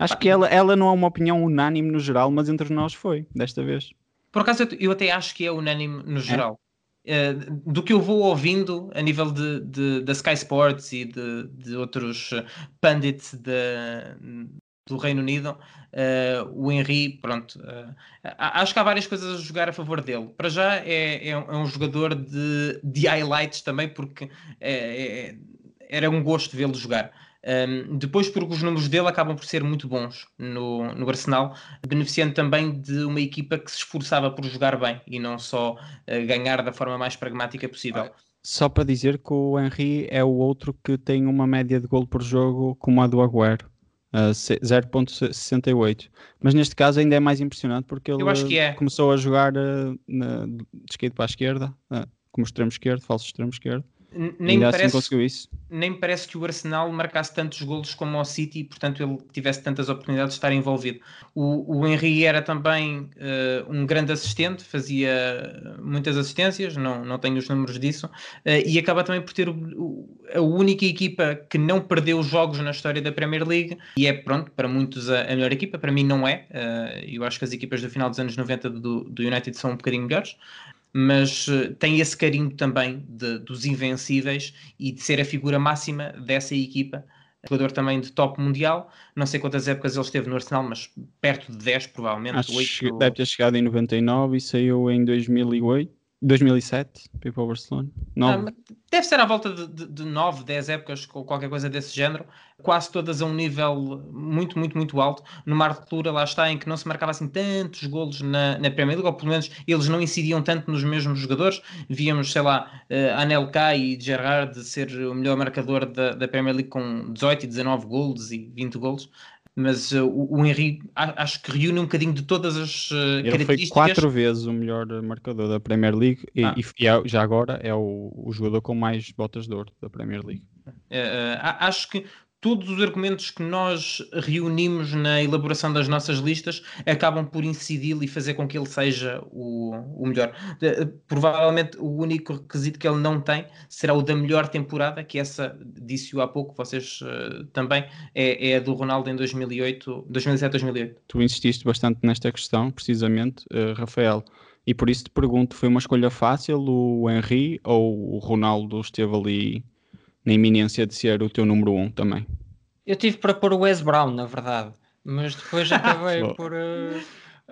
Acho que ela, ela não é uma opinião unânime no geral, mas entre nós foi, desta vez. Por acaso, eu até acho que é unânime no é? geral. É? Do que eu vou ouvindo a nível de, de da Sky Sports e de, de outros pundits de, do Reino Unido, uh, o Henry, pronto, uh, acho que há várias coisas a jogar a favor dele. Para já é, é, é um jogador de, de highlights também, porque é, era um gosto vê-lo jogar. Um, ehm, depois, porque os números dele acabam por ser muito bons no, no Arsenal, beneficiando também de uma equipa que se esforçava por jogar bem e não só uh, ganhar da forma mais pragmática possível. Só para dizer que o Henry é o outro que tem uma média de gol por jogo como a do Agüero uh, 0.68. Mas neste caso ainda é mais impressionante porque ele é. começou a jogar uh, na, de esquerda para a esquerda, uh, como extremo esquerdo, falso extremo esquerdo. Nem me, assim parece, assim conseguiu isso. Nem parece que o Arsenal marcasse tantos golos como o City portanto, ele tivesse tantas oportunidades de estar envolvido. O, o Henry era também uh, um grande assistente, fazia muitas assistências, não, não tenho os números disso, uh, e acaba também por ter o, a única equipa que não perdeu jogos na história da Premier League e é, pronto, para muitos a, a melhor equipa, para mim não é. Uh, eu acho que as equipas do final dos anos 90 do, do United são um bocadinho melhores mas uh, tem esse carinho também de, dos invencíveis e de ser a figura máxima dessa equipa. Jogador também de top mundial, não sei quantas épocas ele esteve no Arsenal, mas perto de 10 provavelmente. Acho 8... deve ter chegado em 99 e saiu em 2008. 2007, para Barcelona. Ah, deve ser à volta de, de, de 9, 10 épocas, com qualquer coisa desse género, quase todas a um nível muito, muito, muito alto. Numa arquitetura, lá está, em que não se marcava assim tantos golos na, na Premier League, ou pelo menos eles não incidiam tanto nos mesmos jogadores. Víamos, sei lá, uh, Anelka e Gerrard ser o melhor marcador da, da Premier League com 18 e 19 golos e 20 golos mas uh, o, o Henry acho que reúne um bocadinho de todas as uh, Ele características. foi quatro vezes o melhor marcador da Premier League e, ah. e é, já agora é o, o, jogador com mais botas de ouro da Premier League. Uh, acho que todos os argumentos que nós reunimos na elaboração das nossas listas acabam por incidir e fazer com que ele seja o, o melhor. Provavelmente o único requisito que ele não tem será o da melhor temporada, que essa, disse-o há pouco, vocês uh, também, é, é, a do Ronaldo em 2008, 2007-2008. Tu insististe bastante nesta questão, precisamente, uh, Rafael. E por isso te pergunto, foi uma escolha fácil o Henry ou o Ronaldo esteve ali na iminência de ser o teu número um também. Eu tive para pôr o Wes Brown, na verdade, mas depois acabei por. Uh,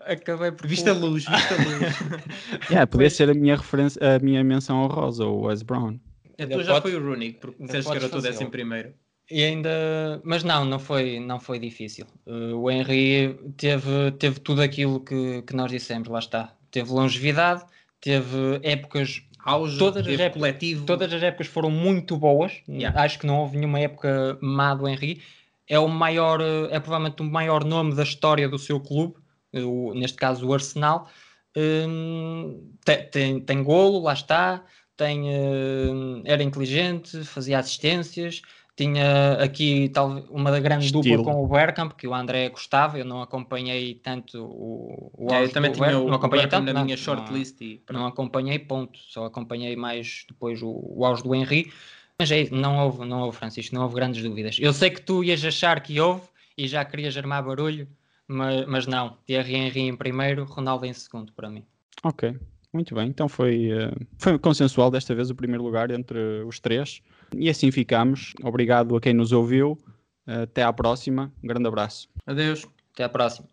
acabei por. Vista pôr... luz, vista luz. yeah, podia ser a minha referência, a minha menção honrosa, o Wes Brown. A tua já foi o Rooney, porque disseste que era o décimo primeiro. E ainda, mas não, não foi, não foi difícil. Uh, o Henry teve, teve tudo aquilo que, que nós dissemos, lá está. Teve longevidade, teve épocas auge, todas as épocas, coletivo. Todas as épocas foram muito boas. Yeah. Acho que não houve nenhuma época má do Henry. É o maior, é provavelmente o maior nome da história do seu clube, o, neste caso o Arsenal. Um, tem, tem, tem golo, lá está. Tem, uh, era inteligente, fazia assistências, tinha aqui tal, uma grande Estilo. dupla com o Bergkamp, que o André gostava, eu não acompanhei tanto o, o é, Eu também tinha Bergkamp, o, não acompanhei tanto, na não, minha shortlist. E... Não acompanhei, ponto. Só acompanhei mais depois o, o auge do Henry. Mas é, não houve, não houve, Francisco, não houve grandes dúvidas. Eu sei que tu ias achar que houve e já querias armar barulho, mas, mas não. Thierry Henry em primeiro, Ronaldo em segundo, para mim. Ok, muito bem. Então foi, uh, foi consensual desta vez o primeiro lugar entre os três. E assim ficamos. Obrigado a quem nos ouviu. Até à próxima. Um grande abraço. Adeus. Até à próxima.